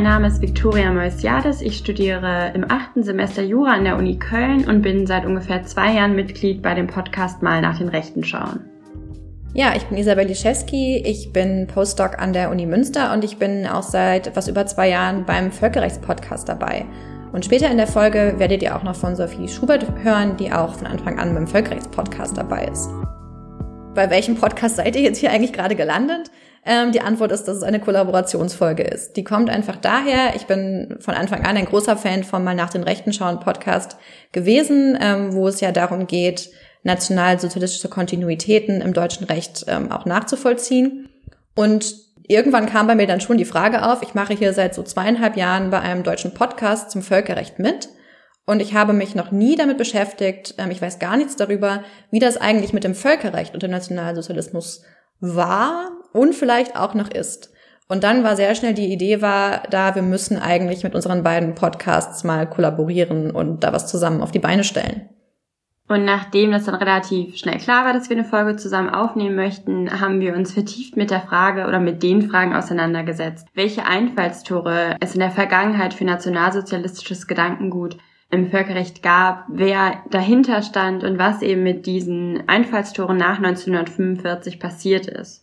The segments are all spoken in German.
Mein Name ist Viktoria Moisiades. Ich studiere im achten Semester Jura an der Uni Köln und bin seit ungefähr zwei Jahren Mitglied bei dem Podcast Mal nach den Rechten schauen. Ja, ich bin Isabel Liszewski, ich bin Postdoc an der Uni Münster und ich bin auch seit etwas über zwei Jahren beim Völkerrechtspodcast dabei. Und später in der Folge werdet ihr auch noch von Sophie Schubert hören, die auch von Anfang an beim Völkerrechtspodcast dabei ist. Bei welchem Podcast seid ihr jetzt hier eigentlich gerade gelandet? Ähm, die Antwort ist, dass es eine Kollaborationsfolge ist. Die kommt einfach daher. Ich bin von Anfang an ein großer Fan von Mal nach den Rechten schauen Podcast gewesen, ähm, wo es ja darum geht, nationalsozialistische Kontinuitäten im deutschen Recht ähm, auch nachzuvollziehen. Und irgendwann kam bei mir dann schon die Frage auf, ich mache hier seit so zweieinhalb Jahren bei einem deutschen Podcast zum Völkerrecht mit. Und ich habe mich noch nie damit beschäftigt, ähm, ich weiß gar nichts darüber, wie das eigentlich mit dem Völkerrecht und dem Nationalsozialismus war und vielleicht auch noch ist. Und dann war sehr schnell die Idee war, da wir müssen eigentlich mit unseren beiden Podcasts mal kollaborieren und da was zusammen auf die Beine stellen. Und nachdem das dann relativ schnell klar war, dass wir eine Folge zusammen aufnehmen möchten, haben wir uns vertieft mit der Frage oder mit den Fragen auseinandergesetzt, welche Einfallstore es in der Vergangenheit für nationalsozialistisches Gedankengut im Völkerrecht gab, wer dahinter stand und was eben mit diesen Einfallstoren nach 1945 passiert ist.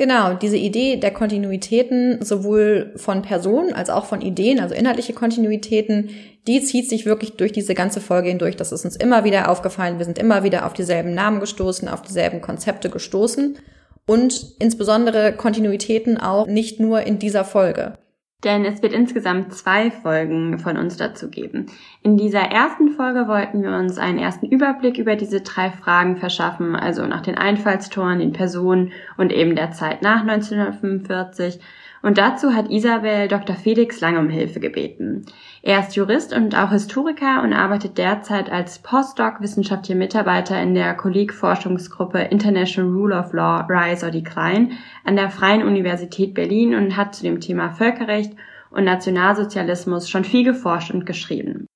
Genau, diese Idee der Kontinuitäten sowohl von Personen als auch von Ideen, also inhaltliche Kontinuitäten, die zieht sich wirklich durch diese ganze Folge hindurch. Das ist uns immer wieder aufgefallen. Wir sind immer wieder auf dieselben Namen gestoßen, auf dieselben Konzepte gestoßen und insbesondere Kontinuitäten auch nicht nur in dieser Folge. Denn es wird insgesamt zwei Folgen von uns dazu geben. In dieser ersten Folge wollten wir uns einen ersten Überblick über diese drei Fragen verschaffen, also nach den Einfallstoren, den Personen und eben der Zeit nach 1945. Und dazu hat Isabel Dr. Felix Lang um Hilfe gebeten. Er ist Jurist und auch Historiker und arbeitet derzeit als Postdoc wissenschaftlicher Mitarbeiter in der Kolleg-Forschungsgruppe International Rule of Law Rise or Decline an der Freien Universität Berlin und hat zu dem Thema Völkerrecht und Nationalsozialismus schon viel geforscht und geschrieben.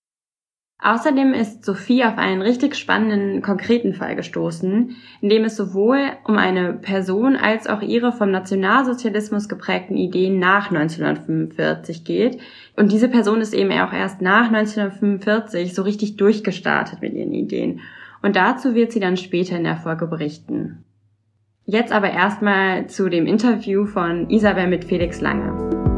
Außerdem ist Sophie auf einen richtig spannenden, konkreten Fall gestoßen, in dem es sowohl um eine Person als auch ihre vom Nationalsozialismus geprägten Ideen nach 1945 geht. Und diese Person ist eben auch erst nach 1945 so richtig durchgestartet mit ihren Ideen. Und dazu wird sie dann später in der Folge berichten. Jetzt aber erstmal zu dem Interview von Isabel mit Felix Lange.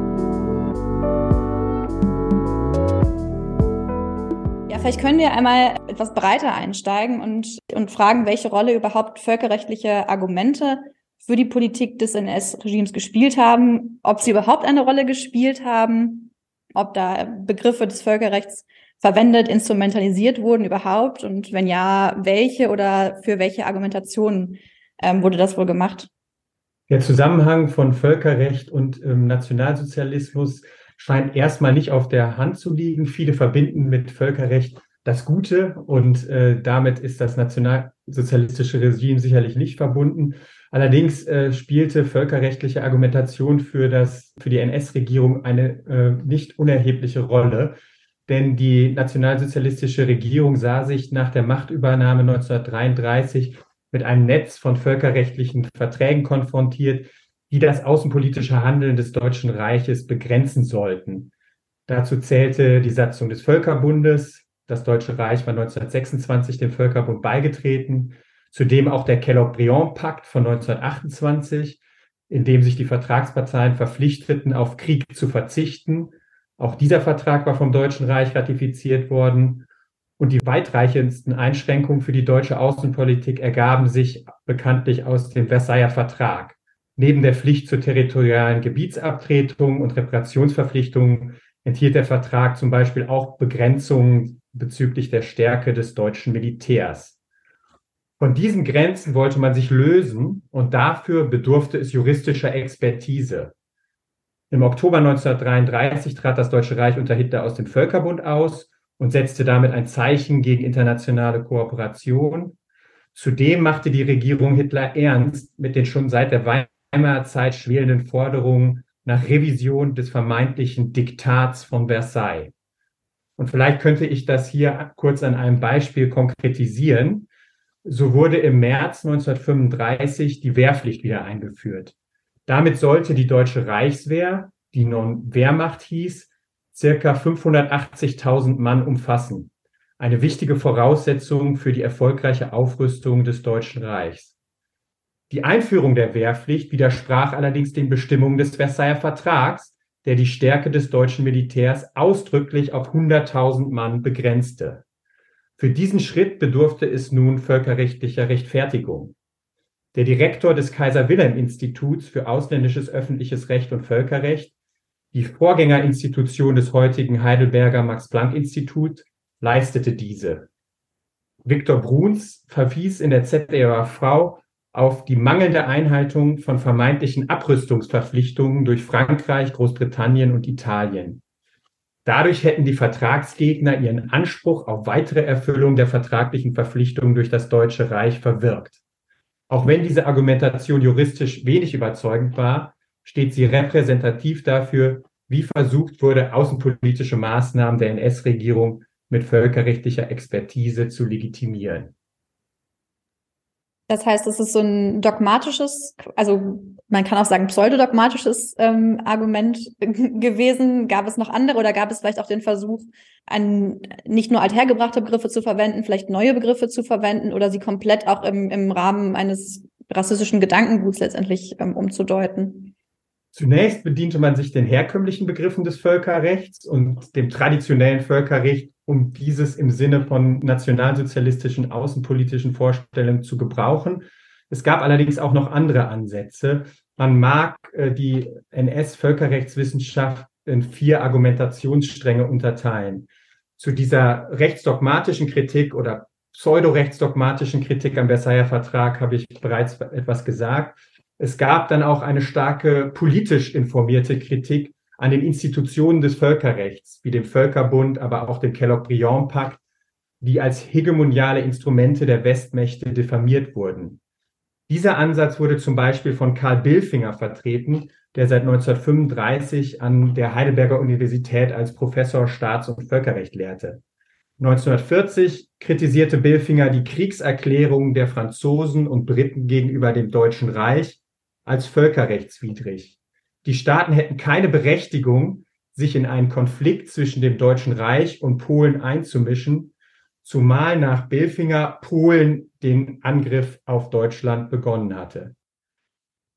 Vielleicht können wir einmal etwas breiter einsteigen und, und fragen, welche Rolle überhaupt völkerrechtliche Argumente für die Politik des NS-Regimes gespielt haben, ob sie überhaupt eine Rolle gespielt haben, ob da Begriffe des Völkerrechts verwendet, instrumentalisiert wurden überhaupt und wenn ja, welche oder für welche Argumentationen ähm, wurde das wohl gemacht? Der Zusammenhang von Völkerrecht und ähm, Nationalsozialismus scheint erstmal nicht auf der Hand zu liegen. Viele verbinden mit Völkerrecht das Gute und äh, damit ist das nationalsozialistische Regime sicherlich nicht verbunden. Allerdings äh, spielte völkerrechtliche Argumentation für das für die NS-Regierung eine äh, nicht unerhebliche Rolle, denn die nationalsozialistische Regierung sah sich nach der Machtübernahme 1933 mit einem Netz von völkerrechtlichen Verträgen konfrontiert, die das außenpolitische Handeln des Deutschen Reiches begrenzen sollten. Dazu zählte die Satzung des Völkerbundes. Das Deutsche Reich war 1926 dem Völkerbund beigetreten. Zudem auch der Kellogg-Briand-Pakt von 1928, in dem sich die Vertragsparteien verpflichteten, auf Krieg zu verzichten. Auch dieser Vertrag war vom Deutschen Reich ratifiziert worden. Und die weitreichendsten Einschränkungen für die deutsche Außenpolitik ergaben sich bekanntlich aus dem Versailler Vertrag. Neben der Pflicht zur territorialen Gebietsabtretung und Reparationsverpflichtungen enthielt der Vertrag zum Beispiel auch Begrenzungen bezüglich der Stärke des deutschen Militärs. Von diesen Grenzen wollte man sich lösen und dafür bedurfte es juristischer Expertise. Im Oktober 1933 trat das Deutsche Reich unter Hitler aus dem Völkerbund aus und setzte damit ein Zeichen gegen internationale Kooperation. Zudem machte die Regierung Hitler ernst mit den schon seit der Weimarer Zeit schwelenden Forderungen nach Revision des vermeintlichen Diktats von Versailles. Und vielleicht könnte ich das hier kurz an einem Beispiel konkretisieren. So wurde im März 1935 die Wehrpflicht wieder eingeführt. Damit sollte die deutsche Reichswehr, die nun Wehrmacht hieß, circa 580.000 Mann umfassen. Eine wichtige Voraussetzung für die erfolgreiche Aufrüstung des Deutschen Reichs. Die Einführung der Wehrpflicht widersprach allerdings den Bestimmungen des Versailler Vertrags, der die Stärke des deutschen Militärs ausdrücklich auf 100.000 Mann begrenzte. Für diesen Schritt bedurfte es nun völkerrechtlicher Rechtfertigung. Der Direktor des Kaiser Wilhelm Instituts für ausländisches öffentliches Recht und Völkerrecht die Vorgängerinstitution des heutigen Heidelberger Max-Planck-Institut leistete diese. Viktor Bruns verwies in der ZDRV auf die mangelnde Einhaltung von vermeintlichen Abrüstungsverpflichtungen durch Frankreich, Großbritannien und Italien. Dadurch hätten die Vertragsgegner ihren Anspruch auf weitere Erfüllung der vertraglichen Verpflichtungen durch das Deutsche Reich verwirkt. Auch wenn diese Argumentation juristisch wenig überzeugend war, steht sie repräsentativ dafür, wie versucht wurde, außenpolitische Maßnahmen der NS-Regierung mit völkerrechtlicher Expertise zu legitimieren. Das heißt, es ist so ein dogmatisches, also man kann auch sagen pseudodogmatisches ähm, Argument gewesen. Gab es noch andere oder gab es vielleicht auch den Versuch, ein, nicht nur althergebrachte Begriffe zu verwenden, vielleicht neue Begriffe zu verwenden oder sie komplett auch im, im Rahmen eines rassistischen Gedankenguts letztendlich ähm, umzudeuten? Zunächst bediente man sich den herkömmlichen Begriffen des Völkerrechts und dem traditionellen Völkerrecht, um dieses im Sinne von nationalsozialistischen außenpolitischen Vorstellungen zu gebrauchen. Es gab allerdings auch noch andere Ansätze. Man mag äh, die NS-Völkerrechtswissenschaft in vier Argumentationsstränge unterteilen. Zu dieser rechtsdogmatischen Kritik oder pseudo-rechtsdogmatischen Kritik am Versailler Vertrag habe ich bereits etwas gesagt. Es gab dann auch eine starke politisch informierte Kritik an den Institutionen des Völkerrechts, wie dem Völkerbund, aber auch dem Kellogg-Briand-Pakt, die als hegemoniale Instrumente der Westmächte diffamiert wurden. Dieser Ansatz wurde zum Beispiel von Karl Billfinger vertreten, der seit 1935 an der Heidelberger Universität als Professor Staats- und Völkerrecht lehrte. 1940 kritisierte Billfinger die Kriegserklärungen der Franzosen und Briten gegenüber dem Deutschen Reich als völkerrechtswidrig. Die Staaten hätten keine Berechtigung, sich in einen Konflikt zwischen dem Deutschen Reich und Polen einzumischen, zumal nach Billfinger Polen den Angriff auf Deutschland begonnen hatte.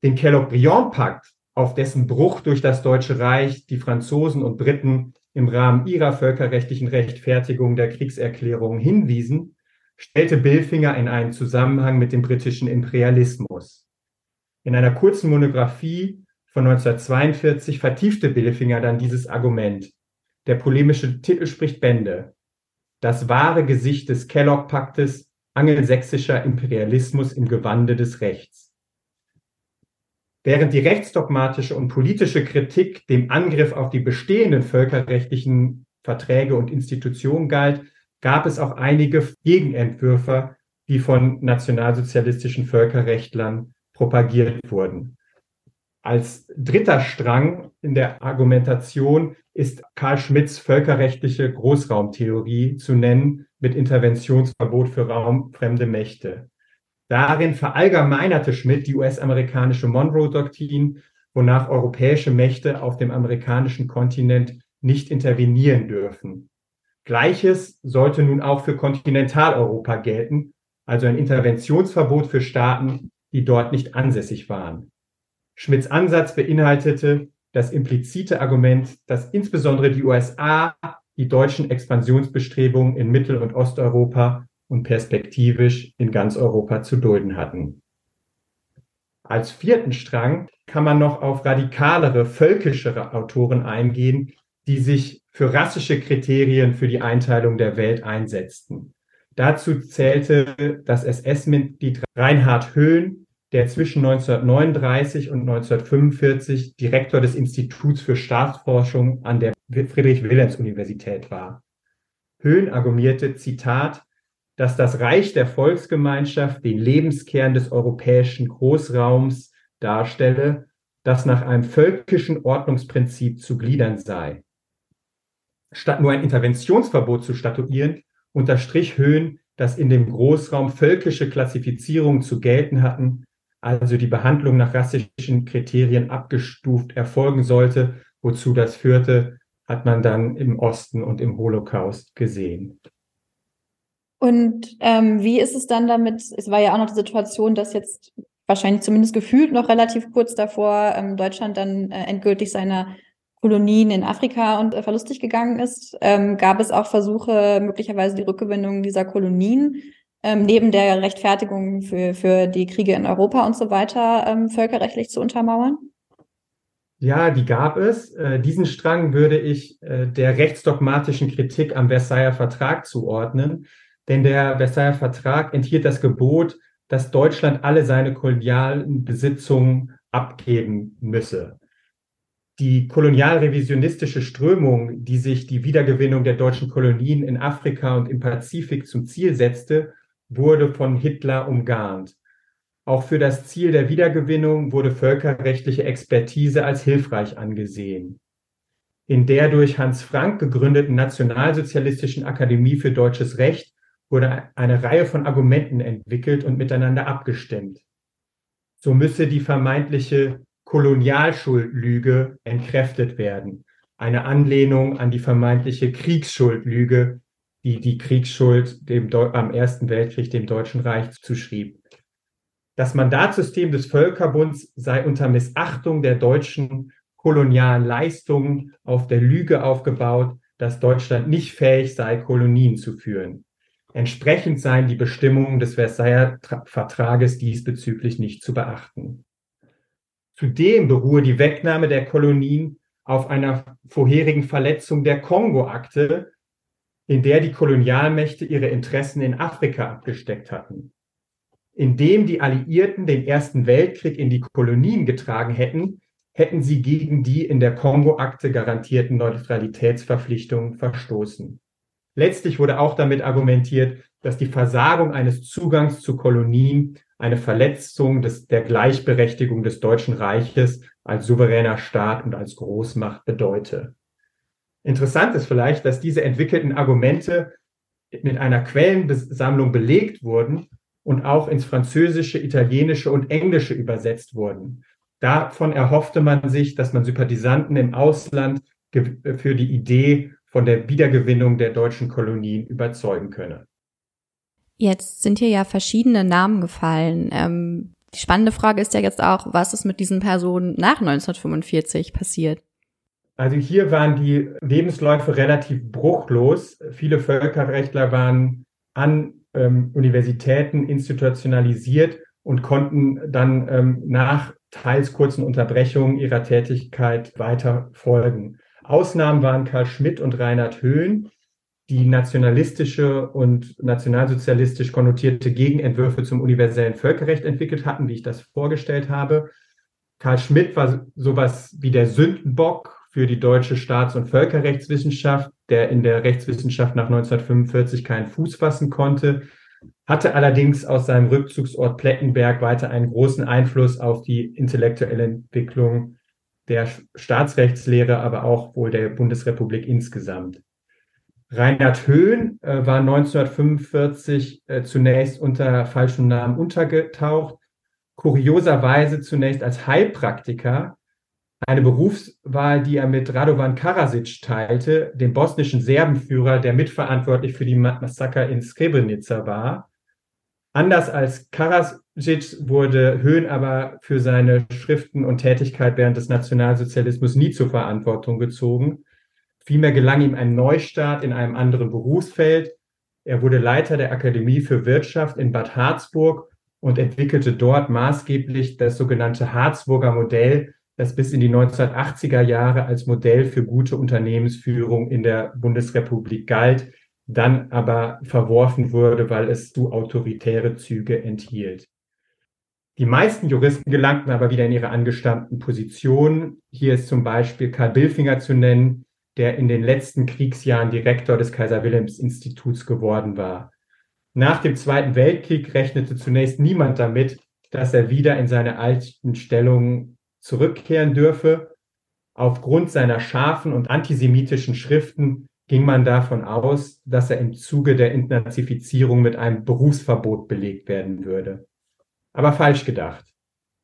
Den Kellogg-Briand-Pakt, auf dessen Bruch durch das Deutsche Reich die Franzosen und Briten im Rahmen ihrer völkerrechtlichen Rechtfertigung der Kriegserklärung hinwiesen, stellte Billfinger in einen Zusammenhang mit dem britischen Imperialismus. In einer kurzen Monographie von 1942 vertiefte Billefinger dann dieses Argument. Der polemische Titel spricht Bände. Das wahre Gesicht des Kellogg-Paktes, angelsächsischer Imperialismus im Gewande des Rechts. Während die rechtsdogmatische und politische Kritik dem Angriff auf die bestehenden völkerrechtlichen Verträge und Institutionen galt, gab es auch einige Gegenentwürfe, die von nationalsozialistischen Völkerrechtlern propagiert wurden. Als dritter Strang in der Argumentation ist Karl Schmidts völkerrechtliche Großraumtheorie zu nennen mit Interventionsverbot für raumfremde Mächte. Darin verallgemeinerte Schmidt die US-amerikanische Monroe-Doktrin, wonach europäische Mächte auf dem amerikanischen Kontinent nicht intervenieren dürfen. Gleiches sollte nun auch für Kontinentaleuropa gelten, also ein Interventionsverbot für Staaten, die dort nicht ansässig waren. Schmidts Ansatz beinhaltete das implizite Argument, dass insbesondere die USA die deutschen Expansionsbestrebungen in Mittel- und Osteuropa und perspektivisch in ganz Europa zu dulden hatten. Als vierten Strang kann man noch auf radikalere, völkischere Autoren eingehen, die sich für rassische Kriterien für die Einteilung der Welt einsetzten. Dazu zählte das SS-Mitglied Reinhard Höhn, der zwischen 1939 und 1945 Direktor des Instituts für Staatsforschung an der Friedrich-Wilhelms-Universität war. Höhn argumentierte, Zitat, dass das Reich der Volksgemeinschaft den Lebenskern des europäischen Großraums darstelle, das nach einem völkischen Ordnungsprinzip zu gliedern sei. Statt nur ein Interventionsverbot zu statuieren, unterstrich Höhn, dass in dem Großraum völkische Klassifizierungen zu gelten hatten, also die Behandlung nach rassischen Kriterien abgestuft erfolgen sollte, Wozu das führte, hat man dann im Osten und im Holocaust gesehen. Und ähm, wie ist es dann damit? Es war ja auch noch die Situation, dass jetzt wahrscheinlich zumindest gefühlt noch relativ kurz davor ähm, Deutschland dann äh, endgültig seine Kolonien in Afrika und äh, verlustig gegangen ist. Ähm, gab es auch Versuche, möglicherweise die Rückgewinnung dieser Kolonien ähm, neben der Rechtfertigung für, für die Kriege in Europa und so weiter ähm, völkerrechtlich zu untermauern? Ja, die gab es. Äh, diesen Strang würde ich äh, der rechtsdogmatischen Kritik am Versailler Vertrag zuordnen, denn der Versailler Vertrag enthielt das Gebot, dass Deutschland alle seine kolonialen Besitzungen abgeben müsse. Die kolonialrevisionistische Strömung, die sich die Wiedergewinnung der deutschen Kolonien in Afrika und im Pazifik zum Ziel setzte, wurde von Hitler umgarnt. Auch für das Ziel der Wiedergewinnung wurde völkerrechtliche Expertise als hilfreich angesehen. In der durch Hans Frank gegründeten Nationalsozialistischen Akademie für deutsches Recht wurde eine Reihe von Argumenten entwickelt und miteinander abgestimmt. So müsse die vermeintliche Kolonialschuldlüge entkräftet werden, eine Anlehnung an die vermeintliche Kriegsschuldlüge, die die Kriegsschuld dem am Ersten Weltkrieg dem Deutschen Reich zuschrieb. Das Mandatssystem des Völkerbunds sei unter Missachtung der deutschen kolonialen Leistungen auf der Lüge aufgebaut, dass Deutschland nicht fähig sei, Kolonien zu führen. Entsprechend seien die Bestimmungen des Versailler Vertrages diesbezüglich nicht zu beachten. Zudem beruhe die Wegnahme der Kolonien auf einer vorherigen Verletzung der Kongo-Akte, in der die Kolonialmächte ihre Interessen in Afrika abgesteckt hatten. Indem die Alliierten den Ersten Weltkrieg in die Kolonien getragen hätten, hätten sie gegen die in der Kongo-Akte garantierten Neutralitätsverpflichtungen verstoßen. Letztlich wurde auch damit argumentiert, dass die Versagung eines Zugangs zu Kolonien eine Verletzung des, der Gleichberechtigung des Deutschen Reiches als souveräner Staat und als Großmacht bedeute. Interessant ist vielleicht, dass diese entwickelten Argumente mit einer Quellensammlung belegt wurden und auch ins Französische, Italienische und Englische übersetzt wurden. Davon erhoffte man sich, dass man Sympathisanten im Ausland für die Idee von der Wiedergewinnung der deutschen Kolonien überzeugen könne. Jetzt sind hier ja verschiedene Namen gefallen. Ähm, die spannende Frage ist ja jetzt auch, was ist mit diesen Personen nach 1945 passiert? Also hier waren die Lebensläufe relativ bruchlos. Viele Völkerrechtler waren an ähm, Universitäten institutionalisiert und konnten dann ähm, nach teils kurzen Unterbrechungen ihrer Tätigkeit weiter folgen. Ausnahmen waren Karl Schmidt und Reinhard Höhn, die nationalistische und nationalsozialistisch konnotierte Gegenentwürfe zum universellen Völkerrecht entwickelt hatten, wie ich das vorgestellt habe. Karl Schmidt war sowas wie der Sündenbock für die deutsche Staats- und Völkerrechtswissenschaft, der in der Rechtswissenschaft nach 1945 keinen Fuß fassen konnte, hatte allerdings aus seinem Rückzugsort Plettenberg weiter einen großen Einfluss auf die intellektuelle Entwicklung der Staatsrechtslehre, aber auch wohl der Bundesrepublik insgesamt. Reinhard Höhn äh, war 1945 äh, zunächst unter falschem Namen untergetaucht, kurioserweise zunächst als Heilpraktiker, eine Berufswahl, die er mit Radovan Karasic teilte, dem bosnischen Serbenführer, der mitverantwortlich für die Massaker in Srebrenica war. Anders als Karasic wurde Höhn aber für seine Schriften und Tätigkeit während des Nationalsozialismus nie zur Verantwortung gezogen. Vielmehr gelang ihm ein Neustart in einem anderen Berufsfeld. Er wurde Leiter der Akademie für Wirtschaft in Bad Harzburg und entwickelte dort maßgeblich das sogenannte Harzburger Modell, das bis in die 1980er Jahre als Modell für gute Unternehmensführung in der Bundesrepublik galt, dann aber verworfen wurde, weil es zu autoritäre Züge enthielt. Die meisten Juristen gelangten aber wieder in ihre angestammten Positionen. Hier ist zum Beispiel Karl Billfinger zu nennen, der in den letzten Kriegsjahren Direktor des Kaiser Wilhelms Instituts geworden war. Nach dem Zweiten Weltkrieg rechnete zunächst niemand damit, dass er wieder in seine alten Stellungen zurückkehren dürfe. Aufgrund seiner scharfen und antisemitischen Schriften ging man davon aus, dass er im Zuge der Entnazifizierung mit einem Berufsverbot belegt werden würde. Aber falsch gedacht.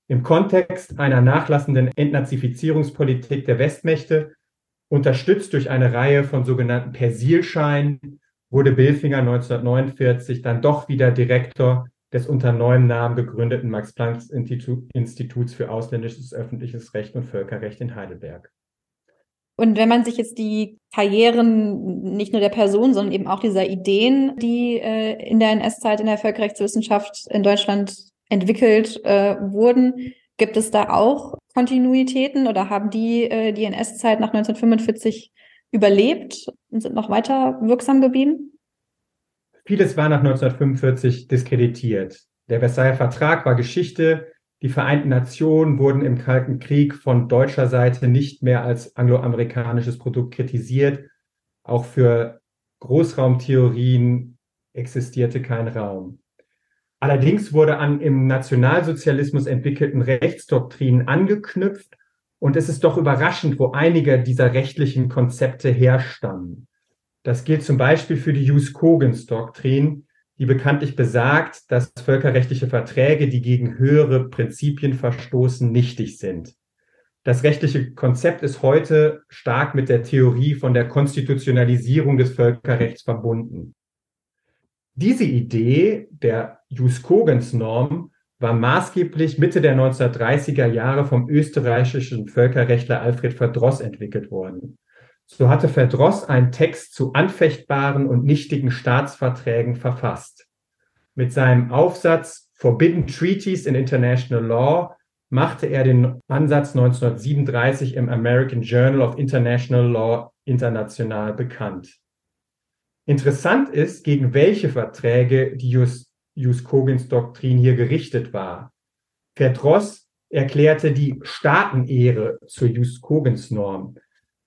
Im Kontext einer nachlassenden Entnazifizierungspolitik der Westmächte, unterstützt durch eine Reihe von sogenannten Persilscheinen, wurde Bilfinger 1949 dann doch wieder Direktor des unter neuem Namen gegründeten Max-Planck-Instituts für ausländisches öffentliches Recht und Völkerrecht in Heidelberg. Und wenn man sich jetzt die Karrieren nicht nur der Person, sondern eben auch dieser Ideen, die äh, in der NS-Zeit in der Völkerrechtswissenschaft in Deutschland entwickelt äh, wurden, gibt es da auch Kontinuitäten oder haben die äh, die NS-Zeit nach 1945 überlebt und sind noch weiter wirksam geblieben? Vieles war nach 1945 diskreditiert. Der Versailler Vertrag war Geschichte, die Vereinten Nationen wurden im Kalten Krieg von deutscher Seite nicht mehr als angloamerikanisches Produkt kritisiert. Auch für Großraumtheorien existierte kein Raum. Allerdings wurde an im Nationalsozialismus entwickelten Rechtsdoktrinen angeknüpft und es ist doch überraschend, wo einige dieser rechtlichen Konzepte herstammen. Das gilt zum Beispiel für die Jus-Cogens-Doktrin, die bekanntlich besagt, dass völkerrechtliche Verträge, die gegen höhere Prinzipien verstoßen, nichtig sind. Das rechtliche Konzept ist heute stark mit der Theorie von der Konstitutionalisierung des Völkerrechts verbunden. Diese Idee der Jus-Cogens-Norm war maßgeblich Mitte der 1930er Jahre vom österreichischen Völkerrechtler Alfred Verdross entwickelt worden. So hatte Verdross einen Text zu anfechtbaren und nichtigen Staatsverträgen verfasst. Mit seinem Aufsatz Forbidden Treaties in International Law machte er den Ansatz 1937 im American Journal of International Law international bekannt. Interessant ist, gegen welche Verträge die Jus, Jus Cogens Doktrin hier gerichtet war. Verdross erklärte die Staatenehre zur Jus Cogens Norm.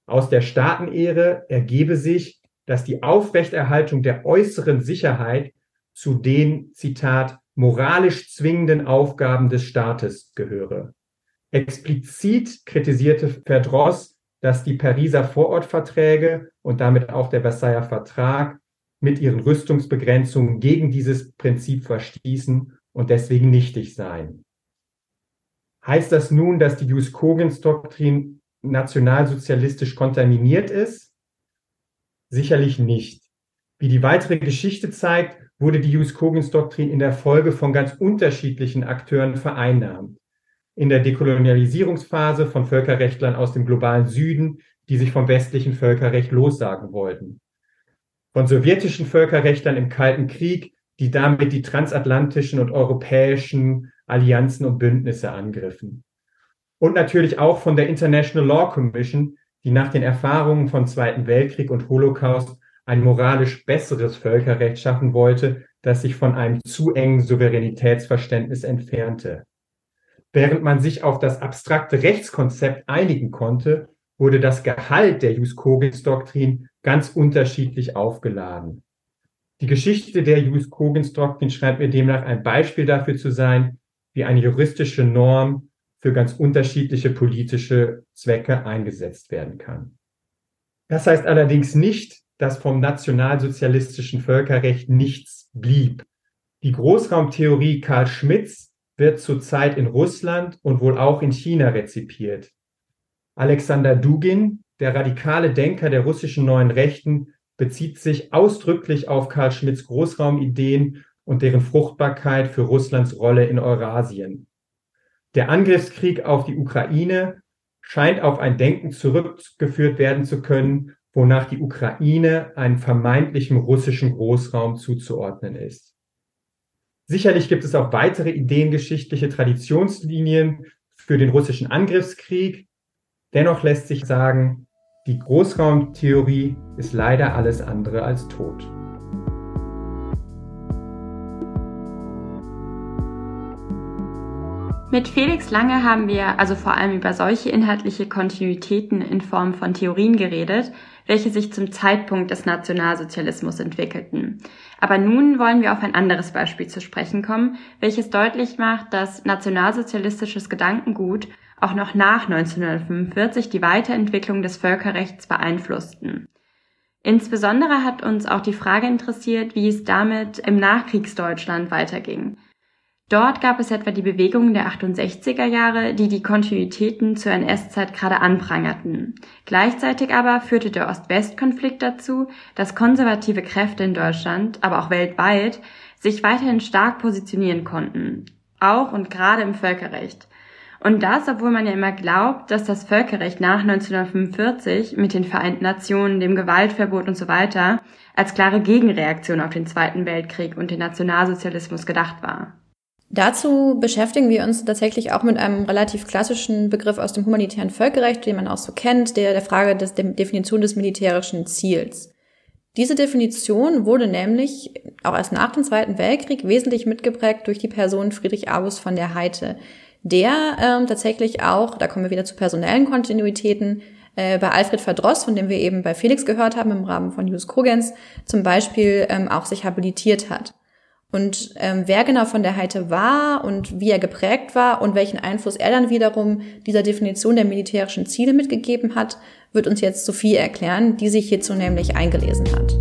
Aus der Staatenehre ergebe sich, dass die Aufrechterhaltung der äußeren Sicherheit zu den, Zitat, moralisch zwingenden Aufgaben des Staates gehöre. Explizit kritisierte Verdross, dass die Pariser Vorortverträge und damit auch der Versailler Vertrag mit ihren Rüstungsbegrenzungen gegen dieses Prinzip verstießen und deswegen nichtig seien. Heißt das nun, dass die Jus-Cogens-Doktrin nationalsozialistisch kontaminiert ist? Sicherlich nicht. Wie die weitere Geschichte zeigt, wurde die Jus-Cogens-Doktrin in der Folge von ganz unterschiedlichen Akteuren vereinnahmt. In der Dekolonialisierungsphase von Völkerrechtlern aus dem globalen Süden, die sich vom westlichen Völkerrecht lossagen wollten. Von sowjetischen Völkerrechtlern im Kalten Krieg, die damit die transatlantischen und europäischen Allianzen und Bündnisse angriffen und natürlich auch von der International Law Commission, die nach den Erfahrungen von Zweiten Weltkrieg und Holocaust ein moralisch besseres Völkerrecht schaffen wollte, das sich von einem zu engen Souveränitätsverständnis entfernte. Während man sich auf das abstrakte Rechtskonzept einigen konnte, wurde das Gehalt der Jus-Cogens-Doktrin ganz unterschiedlich aufgeladen. Die Geschichte der Jus-Cogens-Doktrin scheint mir demnach ein Beispiel dafür zu sein, wie eine juristische Norm für ganz unterschiedliche politische Zwecke eingesetzt werden kann. Das heißt allerdings nicht, dass vom nationalsozialistischen Völkerrecht nichts blieb. Die Großraumtheorie Karl Schmitz wird zurzeit in Russland und wohl auch in China rezipiert. Alexander Dugin, der radikale Denker der russischen neuen Rechten, bezieht sich ausdrücklich auf Karl Schmitz Großraumideen und deren Fruchtbarkeit für Russlands Rolle in Eurasien. Der Angriffskrieg auf die Ukraine scheint auf ein Denken zurückgeführt werden zu können, wonach die Ukraine einem vermeintlichen russischen Großraum zuzuordnen ist. Sicherlich gibt es auch weitere ideengeschichtliche Traditionslinien für den russischen Angriffskrieg. Dennoch lässt sich sagen, die Großraumtheorie ist leider alles andere als tot. Mit Felix Lange haben wir also vor allem über solche inhaltliche Kontinuitäten in Form von Theorien geredet, welche sich zum Zeitpunkt des Nationalsozialismus entwickelten. Aber nun wollen wir auf ein anderes Beispiel zu sprechen kommen, welches deutlich macht, dass nationalsozialistisches Gedankengut auch noch nach 1945 die Weiterentwicklung des Völkerrechts beeinflussten. Insbesondere hat uns auch die Frage interessiert, wie es damit im Nachkriegsdeutschland weiterging. Dort gab es etwa die Bewegungen der 68er Jahre, die die Kontinuitäten zur NS-Zeit gerade anprangerten. Gleichzeitig aber führte der Ost-West-Konflikt dazu, dass konservative Kräfte in Deutschland, aber auch weltweit, sich weiterhin stark positionieren konnten. Auch und gerade im Völkerrecht. Und das, obwohl man ja immer glaubt, dass das Völkerrecht nach 1945 mit den Vereinten Nationen, dem Gewaltverbot und so weiter als klare Gegenreaktion auf den Zweiten Weltkrieg und den Nationalsozialismus gedacht war. Dazu beschäftigen wir uns tatsächlich auch mit einem relativ klassischen Begriff aus dem humanitären Völkerrecht, den man auch so kennt, der der Frage des, der Definition des militärischen Ziels. Diese Definition wurde nämlich auch erst nach dem Zweiten Weltkrieg wesentlich mitgeprägt durch die Person Friedrich August von der Heite, der ähm, tatsächlich auch, da kommen wir wieder zu personellen Kontinuitäten, äh, bei Alfred Verdross, von dem wir eben bei Felix gehört haben im Rahmen von Jus Kogens, zum Beispiel ähm, auch sich habilitiert hat. Und ähm, wer genau von der Heite war und wie er geprägt war und welchen Einfluss er dann wiederum dieser Definition der militärischen Ziele mitgegeben hat, wird uns jetzt Sophie erklären, die sich hierzu nämlich eingelesen hat.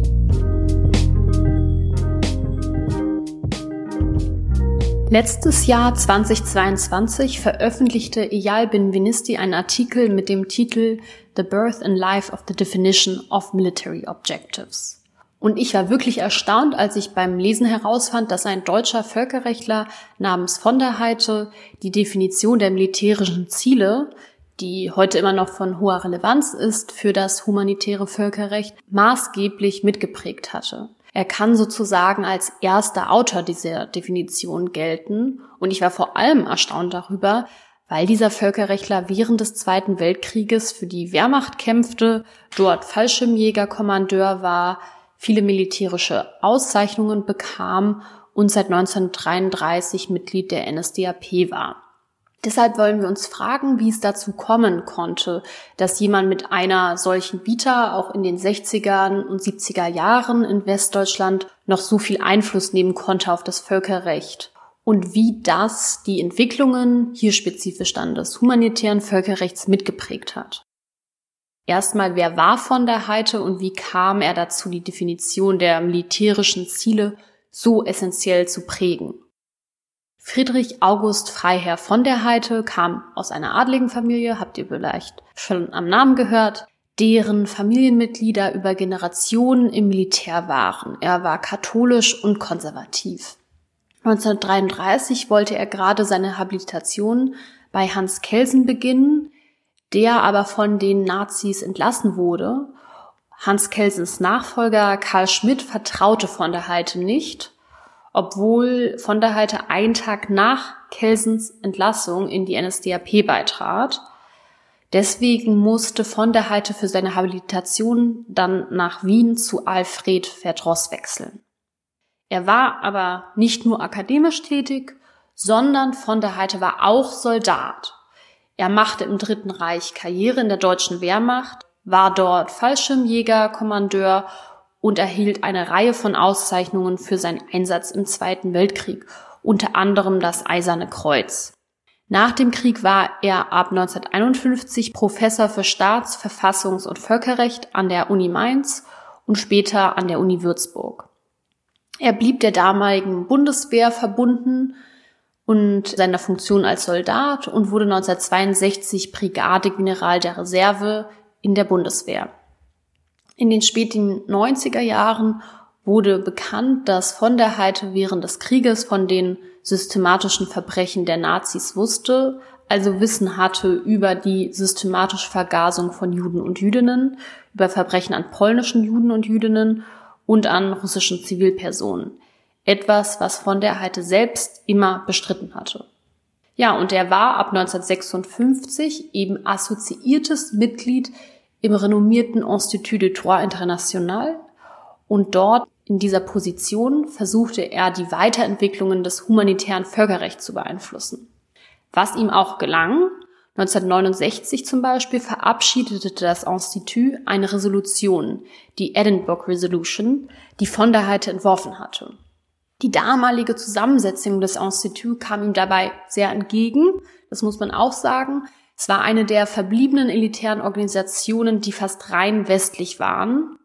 Letztes Jahr 2022 veröffentlichte Eyal Benvenisti einen Artikel mit dem Titel The Birth and Life of the Definition of Military Objectives. Und ich war wirklich erstaunt, als ich beim Lesen herausfand, dass ein deutscher Völkerrechtler namens von der Heite die Definition der militärischen Ziele, die heute immer noch von hoher Relevanz ist für das humanitäre Völkerrecht, maßgeblich mitgeprägt hatte. Er kann sozusagen als erster Autor dieser Definition gelten und ich war vor allem erstaunt darüber, weil dieser Völkerrechtler während des Zweiten Weltkrieges für die Wehrmacht kämpfte, dort Fallschirmjägerkommandeur war, viele militärische Auszeichnungen bekam und seit 1933 Mitglied der NSDAP war. Deshalb wollen wir uns fragen, wie es dazu kommen konnte, dass jemand mit einer solchen Vita auch in den 60er und 70er Jahren in Westdeutschland noch so viel Einfluss nehmen konnte auf das Völkerrecht und wie das die Entwicklungen hier spezifisch dann des humanitären Völkerrechts mitgeprägt hat. Erstmal, wer war von der Heite und wie kam er dazu, die Definition der militärischen Ziele so essentiell zu prägen? Friedrich August Freiherr von der Heite kam aus einer adligen Familie, habt ihr vielleicht schon am Namen gehört, deren Familienmitglieder über Generationen im Militär waren. Er war katholisch und konservativ. 1933 wollte er gerade seine Habilitation bei Hans Kelsen beginnen, der aber von den Nazis entlassen wurde. Hans Kelsens Nachfolger Karl Schmidt vertraute von der Heite nicht, obwohl von der Heite einen Tag nach Kelsens Entlassung in die NSDAP beitrat. Deswegen musste von der Heite für seine Habilitation dann nach Wien zu Alfred Verdross wechseln. Er war aber nicht nur akademisch tätig, sondern von der Heite war auch Soldat er machte im Dritten Reich Karriere in der deutschen Wehrmacht, war dort Fallschirmjäger, Kommandeur und erhielt eine Reihe von Auszeichnungen für seinen Einsatz im Zweiten Weltkrieg, unter anderem das Eiserne Kreuz. Nach dem Krieg war er ab 1951 Professor für Staats-, Verfassungs- und Völkerrecht an der Uni Mainz und später an der Uni Würzburg. Er blieb der damaligen Bundeswehr verbunden, und seiner Funktion als Soldat und wurde 1962 Brigadegeneral der Reserve in der Bundeswehr. In den späten 90er Jahren wurde bekannt, dass von der Heite während des Krieges von den systematischen Verbrechen der Nazis wusste, also Wissen hatte über die systematische Vergasung von Juden und Jüdinnen, über Verbrechen an polnischen Juden und Jüdinnen und an russischen Zivilpersonen etwas, was von der Heite selbst immer bestritten hatte. Ja, und er war ab 1956 eben assoziiertes Mitglied im renommierten Institut de Droit International und dort in dieser Position versuchte er die Weiterentwicklungen des humanitären Völkerrechts zu beeinflussen. Was ihm auch gelang, 1969 zum Beispiel verabschiedete das Institut eine Resolution, die Edinburgh Resolution, die von der Heite entworfen hatte. Die damalige Zusammensetzung des Instituts kam ihm dabei sehr entgegen, das muss man auch sagen. Es war eine der verbliebenen elitären Organisationen, die fast rein westlich waren.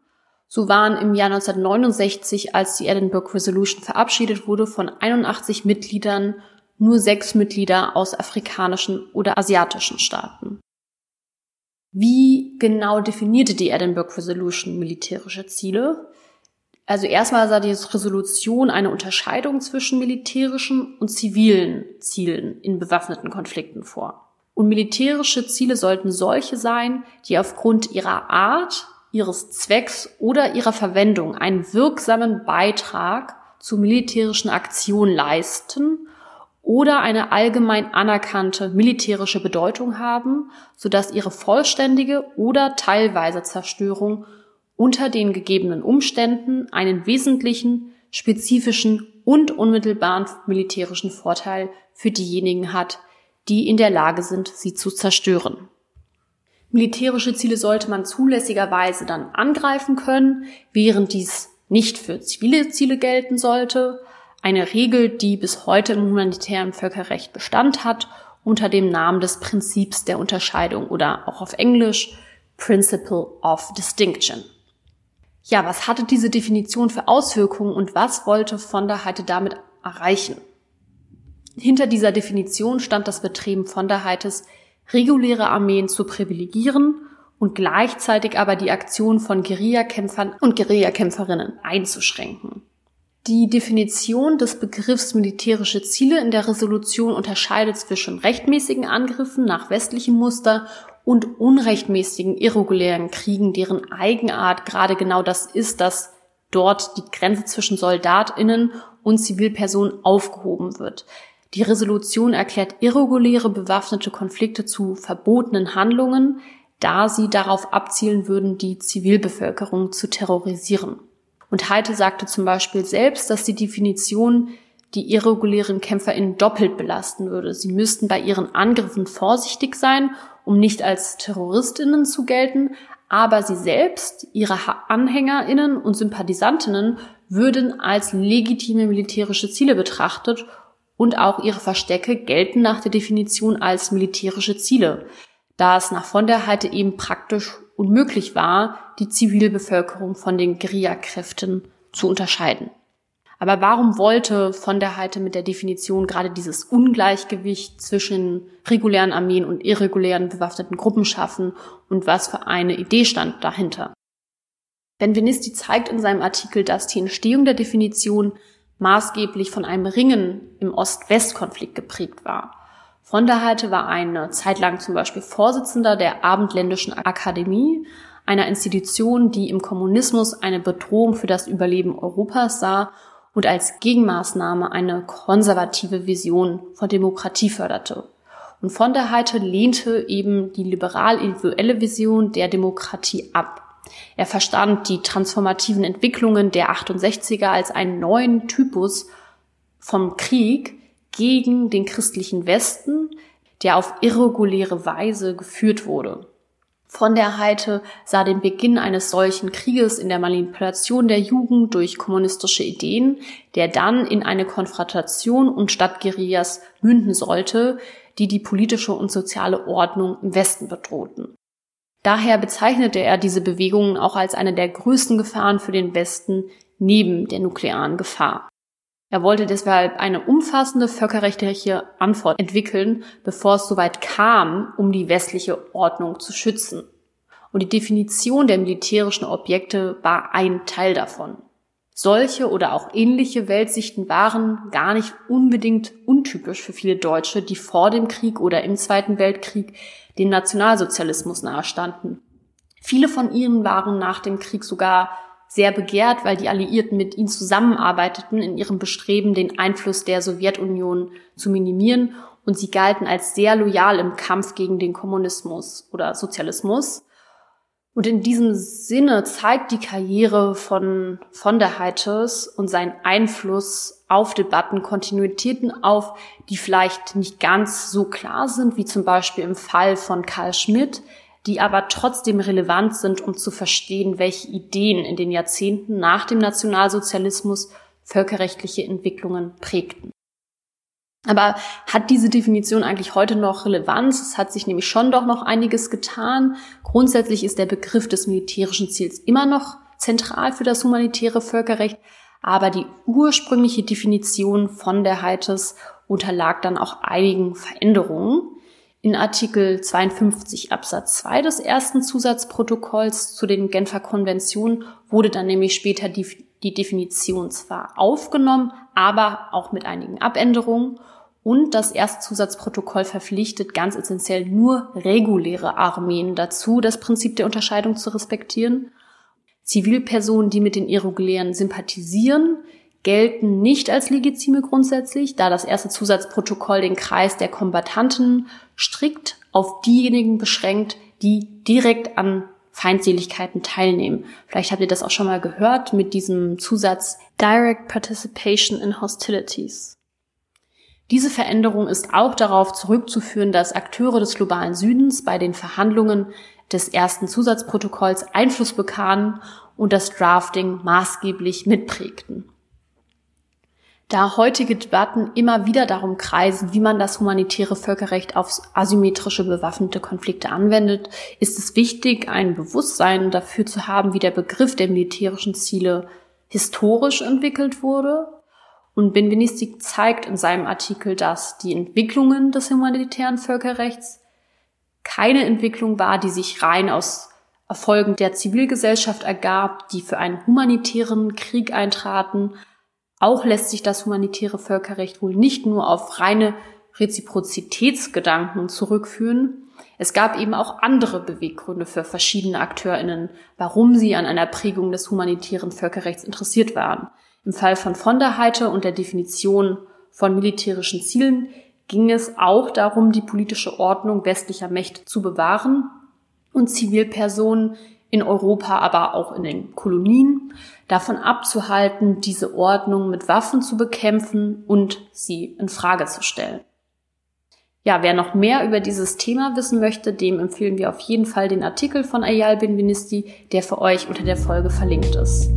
So waren im Jahr 1969, als die Edinburgh Resolution verabschiedet wurde, von 81 Mitgliedern nur sechs Mitglieder aus afrikanischen oder asiatischen Staaten. Wie genau definierte die Edinburgh Resolution militärische Ziele? Also erstmal sah die Resolution eine Unterscheidung zwischen militärischen und zivilen Zielen in bewaffneten Konflikten vor. Und militärische Ziele sollten solche sein, die aufgrund ihrer Art, ihres Zwecks oder ihrer Verwendung einen wirksamen Beitrag zu militärischen Aktionen leisten oder eine allgemein anerkannte militärische Bedeutung haben, sodass ihre vollständige oder teilweise Zerstörung unter den gegebenen Umständen einen wesentlichen, spezifischen und unmittelbaren militärischen Vorteil für diejenigen hat, die in der Lage sind, sie zu zerstören. Militärische Ziele sollte man zulässigerweise dann angreifen können, während dies nicht für zivile Ziele gelten sollte. Eine Regel, die bis heute im humanitären Völkerrecht Bestand hat, unter dem Namen des Prinzips der Unterscheidung oder auch auf Englisch Principle of Distinction. Ja, was hatte diese Definition für Auswirkungen und was wollte von der Heite damit erreichen? Hinter dieser Definition stand das Betreben von der Heites, reguläre Armeen zu privilegieren und gleichzeitig aber die Aktion von Guerillakämpfern und Guerillakämpferinnen einzuschränken. Die Definition des Begriffs militärische Ziele in der Resolution unterscheidet zwischen rechtmäßigen Angriffen nach westlichem Muster und unrechtmäßigen irregulären Kriegen, deren Eigenart gerade genau das ist, dass dort die Grenze zwischen Soldatinnen und Zivilpersonen aufgehoben wird. Die Resolution erklärt irreguläre bewaffnete Konflikte zu verbotenen Handlungen, da sie darauf abzielen würden, die Zivilbevölkerung zu terrorisieren. Und Heite sagte zum Beispiel selbst, dass die Definition die irregulären KämpferInnen doppelt belasten würde. Sie müssten bei ihren Angriffen vorsichtig sein, um nicht als TerroristInnen zu gelten, aber sie selbst, ihre AnhängerInnen und Sympathisantinnen würden als legitime militärische Ziele betrachtet und auch ihre Verstecke gelten nach der Definition als militärische Ziele, da es nach von der Heite eben praktisch unmöglich war, die Zivilbevölkerung von den Guerillakräften zu unterscheiden. Aber warum wollte von der Heite mit der Definition gerade dieses Ungleichgewicht zwischen regulären Armeen und irregulären bewaffneten Gruppen schaffen und was für eine Idee stand dahinter? Benvenisti zeigt in seinem Artikel, dass die Entstehung der Definition maßgeblich von einem Ringen im Ost-West-Konflikt geprägt war. Von der Heite war eine Zeit lang zum Beispiel Vorsitzender der Abendländischen Akademie, einer Institution, die im Kommunismus eine Bedrohung für das Überleben Europas sah und als Gegenmaßnahme eine konservative Vision von Demokratie förderte. Und von der Heite lehnte eben die liberal-individuelle Vision der Demokratie ab. Er verstand die transformativen Entwicklungen der 68er als einen neuen Typus vom Krieg gegen den christlichen Westen, der auf irreguläre Weise geführt wurde. Von der Heite sah den Beginn eines solchen Krieges in der Manipulation der Jugend durch kommunistische Ideen, der dann in eine Konfrontation und Stadtguerillas münden sollte, die die politische und soziale Ordnung im Westen bedrohten. Daher bezeichnete er diese Bewegungen auch als eine der größten Gefahren für den Westen neben der nuklearen Gefahr. Er wollte deshalb eine umfassende völkerrechtliche Antwort entwickeln, bevor es soweit kam, um die westliche Ordnung zu schützen. Und die Definition der militärischen Objekte war ein Teil davon. Solche oder auch ähnliche Weltsichten waren gar nicht unbedingt untypisch für viele Deutsche, die vor dem Krieg oder im Zweiten Weltkrieg dem Nationalsozialismus nahestanden. Viele von ihnen waren nach dem Krieg sogar sehr begehrt, weil die Alliierten mit ihnen zusammenarbeiteten in ihrem Bestreben, den Einfluss der Sowjetunion zu minimieren und sie galten als sehr loyal im Kampf gegen den Kommunismus oder Sozialismus. Und in diesem Sinne zeigt die Karriere von von der Heites und sein Einfluss auf Debatten Kontinuitäten auf, die vielleicht nicht ganz so klar sind, wie zum Beispiel im Fall von Karl Schmidt, die aber trotzdem relevant sind, um zu verstehen, welche Ideen in den Jahrzehnten nach dem Nationalsozialismus völkerrechtliche Entwicklungen prägten. Aber hat diese Definition eigentlich heute noch Relevanz? Es hat sich nämlich schon doch noch einiges getan. Grundsätzlich ist der Begriff des militärischen Ziels immer noch zentral für das humanitäre Völkerrecht, aber die ursprüngliche Definition von der HITES unterlag dann auch einigen Veränderungen. In Artikel 52 Absatz 2 des ersten Zusatzprotokolls zu den Genfer Konventionen wurde dann nämlich später die, die Definition zwar aufgenommen, aber auch mit einigen Abänderungen. Und das erste Zusatzprotokoll verpflichtet ganz essentiell nur reguläre Armeen dazu, das Prinzip der Unterscheidung zu respektieren. Zivilpersonen, die mit den Irregulären sympathisieren, gelten nicht als legitime grundsätzlich, da das erste Zusatzprotokoll den Kreis der Kombattanten strikt auf diejenigen beschränkt, die direkt an Feindseligkeiten teilnehmen. Vielleicht habt ihr das auch schon mal gehört mit diesem Zusatz Direct Participation in Hostilities. Diese Veränderung ist auch darauf zurückzuführen, dass Akteure des globalen Südens bei den Verhandlungen des ersten Zusatzprotokolls Einfluss bekamen und das Drafting maßgeblich mitprägten. Da heutige Debatten immer wieder darum kreisen, wie man das humanitäre Völkerrecht auf asymmetrische bewaffnete Konflikte anwendet, ist es wichtig, ein Bewusstsein dafür zu haben, wie der Begriff der militärischen Ziele historisch entwickelt wurde und Benveniste zeigt in seinem Artikel, dass die Entwicklungen des humanitären Völkerrechts keine Entwicklung war, die sich rein aus Erfolgen der Zivilgesellschaft ergab, die für einen humanitären Krieg eintraten. Auch lässt sich das humanitäre Völkerrecht wohl nicht nur auf reine Reziprozitätsgedanken zurückführen. Es gab eben auch andere Beweggründe für verschiedene AkteurInnen, warum sie an einer Prägung des humanitären Völkerrechts interessiert waren. Im Fall von von der Heite und der Definition von militärischen Zielen ging es auch darum, die politische Ordnung westlicher Mächte zu bewahren und Zivilpersonen in Europa, aber auch in den Kolonien davon abzuhalten, diese Ordnung mit Waffen zu bekämpfen und sie in Frage zu stellen. Ja, wer noch mehr über dieses Thema wissen möchte, dem empfehlen wir auf jeden Fall den Artikel von Ayal Benvenisti, der für euch unter der Folge verlinkt ist.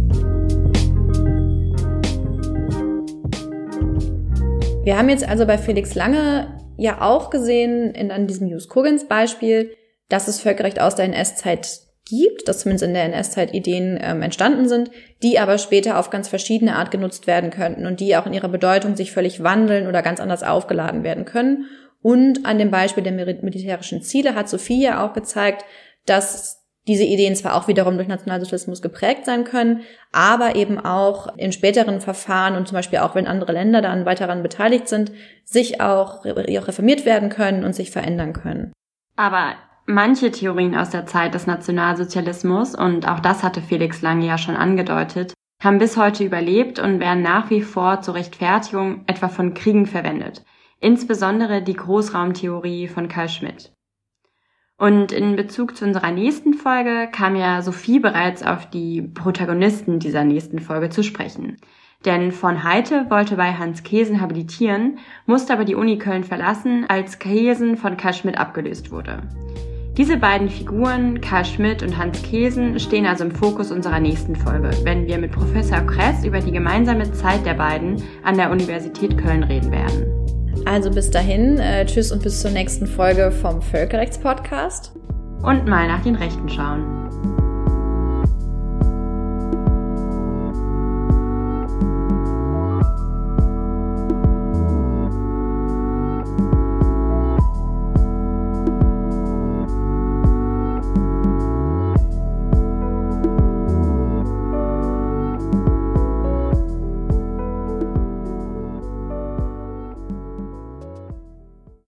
Wir haben jetzt also bei Felix Lange ja auch gesehen, in, an diesem Jus Kogens Beispiel, dass es Völkerrecht aus der NS-Zeit gibt, dass zumindest in der NS-Zeit Ideen ähm, entstanden sind, die aber später auf ganz verschiedene Art genutzt werden könnten und die auch in ihrer Bedeutung sich völlig wandeln oder ganz anders aufgeladen werden können. Und an dem Beispiel der militärischen Ziele hat Sophie ja auch gezeigt, dass diese Ideen zwar auch wiederum durch Nationalsozialismus geprägt sein können, aber eben auch in späteren Verfahren und zum Beispiel auch wenn andere Länder dann weiter daran beteiligt sind, sich auch, auch reformiert werden können und sich verändern können. Aber manche Theorien aus der Zeit des Nationalsozialismus, und auch das hatte Felix Lange ja schon angedeutet, haben bis heute überlebt und werden nach wie vor zur Rechtfertigung etwa von Kriegen verwendet. Insbesondere die Großraumtheorie von Karl Schmidt. Und in Bezug zu unserer nächsten Folge kam ja Sophie bereits auf die Protagonisten dieser nächsten Folge zu sprechen. Denn von Heite wollte bei Hans Kesen habilitieren, musste aber die Uni Köln verlassen, als Kesen von Karl Schmidt abgelöst wurde. Diese beiden Figuren, Karl Schmidt und Hans Kesen, stehen also im Fokus unserer nächsten Folge, wenn wir mit Professor Kress über die gemeinsame Zeit der beiden an der Universität Köln reden werden. Also bis dahin, äh, tschüss und bis zur nächsten Folge vom Völkerrechtspodcast. Und mal nach den Rechten schauen.